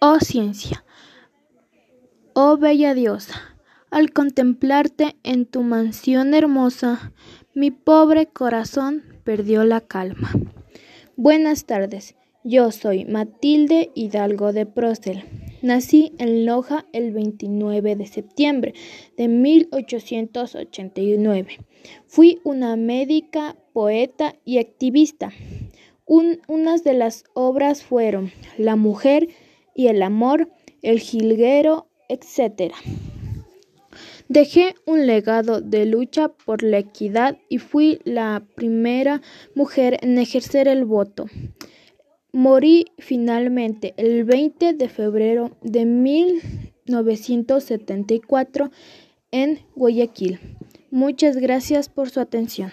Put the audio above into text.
Oh ciencia, oh bella diosa, al contemplarte en tu mansión hermosa, mi pobre corazón perdió la calma. Buenas tardes, yo soy Matilde Hidalgo de Procel. Nací en Loja el 29 de septiembre de 1889. Fui una médica, poeta y activista. unas de las obras fueron La mujer y el amor, El jilguero, etc. Dejé un legado de lucha por la equidad y fui la primera mujer en ejercer el voto. Morí finalmente el 20 de febrero de 1974 en Guayaquil. Muchas gracias por su atención.